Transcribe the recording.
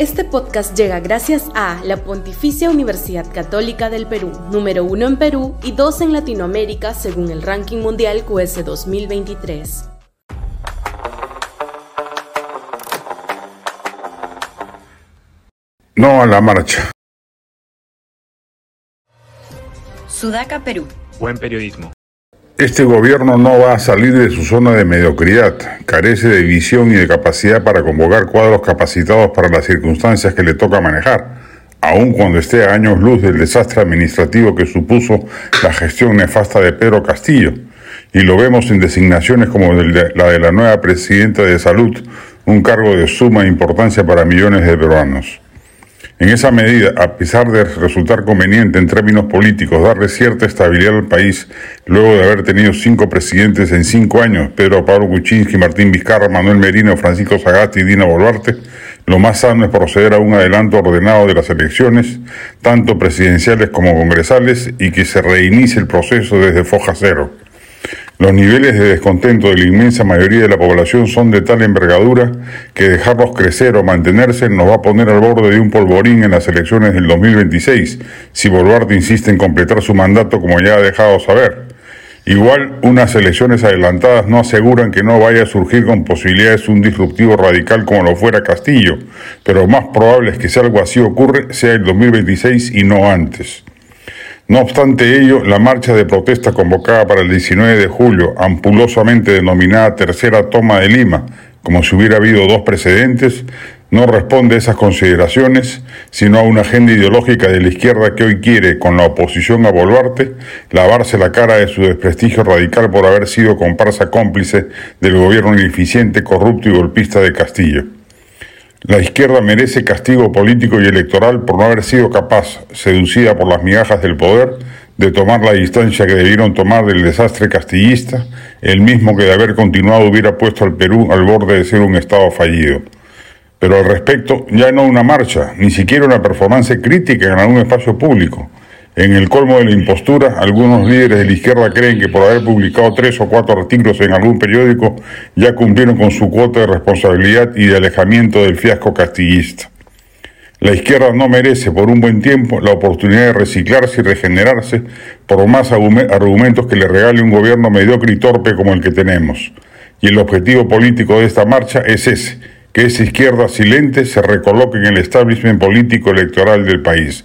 Este podcast llega gracias a la Pontificia Universidad Católica del Perú, número uno en Perú y dos en Latinoamérica según el ranking mundial QS 2023. No a la marcha. Sudaca, Perú. Buen periodismo. Este gobierno no va a salir de su zona de mediocridad, carece de visión y de capacidad para convocar cuadros capacitados para las circunstancias que le toca manejar, aun cuando esté a años luz del desastre administrativo que supuso la gestión nefasta de Pedro Castillo. Y lo vemos en designaciones como la de la nueva presidenta de Salud, un cargo de suma importancia para millones de peruanos. En esa medida, a pesar de resultar conveniente en términos políticos darle cierta estabilidad al país, luego de haber tenido cinco presidentes en cinco años, Pedro Pablo Kuczynski, Martín Vizcarra, Manuel Merino, Francisco Sagasti y Dina Boluarte, lo más sano es proceder a un adelanto ordenado de las elecciones, tanto presidenciales como congresales, y que se reinicie el proceso desde foja cero. Los niveles de descontento de la inmensa mayoría de la población son de tal envergadura que dejarlos crecer o mantenerse nos va a poner al borde de un polvorín en las elecciones del 2026, si Boluarte insiste en completar su mandato como ya ha dejado saber. Igual, unas elecciones adelantadas no aseguran que no vaya a surgir con posibilidades un disruptivo radical como lo fuera Castillo, pero más probable es que si algo así ocurre sea el 2026 y no antes. No obstante ello, la marcha de protesta convocada para el 19 de julio, ampulosamente denominada Tercera Toma de Lima, como si hubiera habido dos precedentes, no responde a esas consideraciones, sino a una agenda ideológica de la izquierda que hoy quiere, con la oposición a Boluarte, lavarse la cara de su desprestigio radical por haber sido comparsa cómplice del gobierno ineficiente, corrupto y golpista de Castillo. La izquierda merece castigo político y electoral por no haber sido capaz, seducida por las migajas del poder, de tomar la distancia que debieron tomar del desastre castillista, el mismo que de haber continuado hubiera puesto al Perú al borde de ser un Estado fallido. Pero al respecto, ya no una marcha, ni siquiera una performance crítica en algún espacio público, en el colmo de la impostura, algunos líderes de la izquierda creen que por haber publicado tres o cuatro artículos en algún periódico ya cumplieron con su cuota de responsabilidad y de alejamiento del fiasco castillista. La izquierda no merece por un buen tiempo la oportunidad de reciclarse y regenerarse por más argumentos que le regale un gobierno mediocre y torpe como el que tenemos. Y el objetivo político de esta marcha es ese, que esa izquierda silente se recoloque en el establishment político electoral del país.